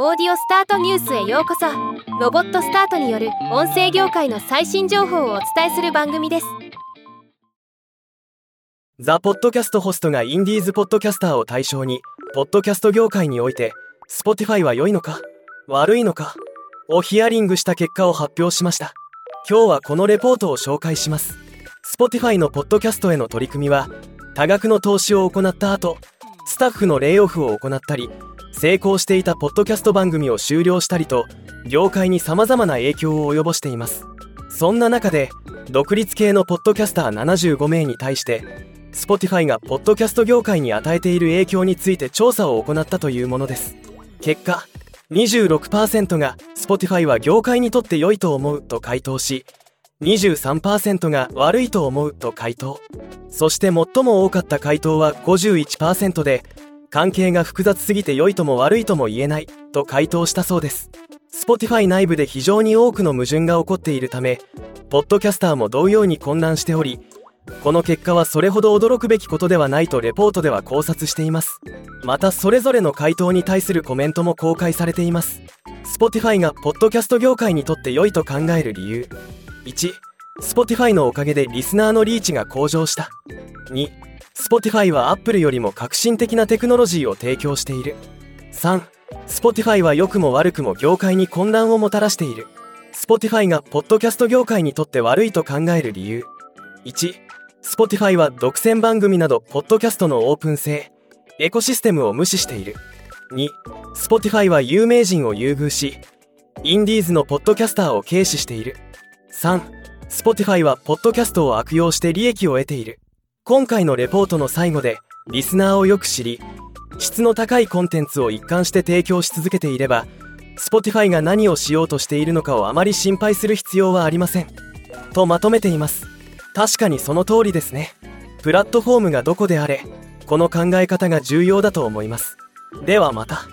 オーディオスタートニュースへようこそ。ロボットスタートによる音声業界の最新情報をお伝えする番組です。ザ・ポッドキャストホストがインディーズポッドキャスターを対象にポッドキャスト業界において Spotify は良いのか悪いのかをヒアリングした結果を発表しました。今日はこのレポートを紹介します。Spotify のポッドキャストへの取り組みは多額の投資を行った後スタッフのレイオフを行ったり成功していたポッドキャスト番組を終了したりと業界に様々な影響を及ぼしています。そんな中で独立系のポッドキャスター75名に対して Spotify がポッドキャスト業界に与えている影響について調査を行ったというものです。結果26%が Spotify は業界にとって良いと思うと回答し23%が悪いと思うと回答。そして最も多かった回答は51%で関係が複雑すぎて良いとも悪いとも言えないと回答したそうです。Spotify 内部で非常に多くの矛盾が起こっているためポッドキャスターも同様に混乱しておりこの結果はそれほど驚くべきことではないとレポートでは考察しています。またそれぞれの回答に対するコメントも公開されています。Spotify がポッドキャスト業界にとって良いと考える理由。1 Spotify のおかげでリスナーのリーチが向上した。2 Spotify は Apple よりも革新的なテクノロジーを提供している。3 Spotify は良くも悪くも業界に混乱をもたらしている。Spotify がポッドキャスト業界にとって悪いと考える理由。1 Spotify は独占番組などポッドキャストのオープン性エコシステムを無視している。2 Spotify は有名人を優遇しインディーズのポッドキャスターを軽視している。3 Spotify はポッドキャストを悪用して利益を得ている。今回のレポートの最後でリスナーをよく知り質の高いコンテンツを一貫して提供し続けていれば Spotify が何をしようとしているのかをあまり心配する必要はありません。とまとめています。確かにその通りですね。プラットフォームがどこであれこの考え方が重要だと思います。ではまた。